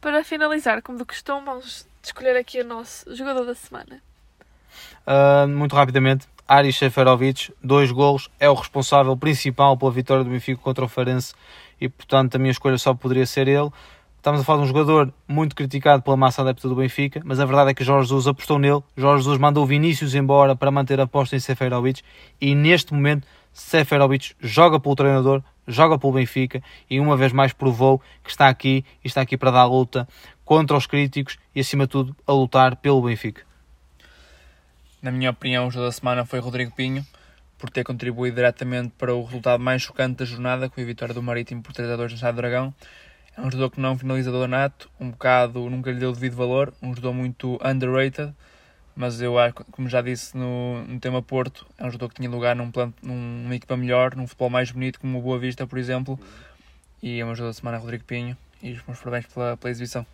Para finalizar, como do costume, vamos escolher aqui o nosso jogador da semana. Uh, muito rapidamente, Aris Seferovic, dois golos, é o responsável principal pela vitória do Benfica contra o Farense e, portanto, a minha escolha só poderia ser ele. Estamos a falar de um jogador muito criticado pela massa adepta do Benfica, mas a verdade é que Jorge Jesus apostou nele. Jorge Jesus mandou Vinícius embora para manter a aposta em Seferovic e, neste momento, Seferovic joga pelo treinador, joga pelo Benfica e uma vez mais provou que está aqui e está aqui para dar a luta contra os críticos e acima de tudo a lutar pelo Benfica. Na minha opinião, o jogo da semana foi Rodrigo Pinho, por ter contribuído diretamente para o resultado mais chocante da jornada, com a vitória do Marítimo por 3 a 2 no Estado Dragão. É um jogador que não finalizador nato, um bocado nunca lhe deu devido valor, um jogador muito underrated, mas eu acho, como já disse no, no tema Porto, é um jogador que tinha lugar num plano, numa equipa melhor, num futebol mais bonito, como o Boa Vista, por exemplo, e é um jogador da semana Rodrigo Pinho, e os meus parabéns pela, pela exibição.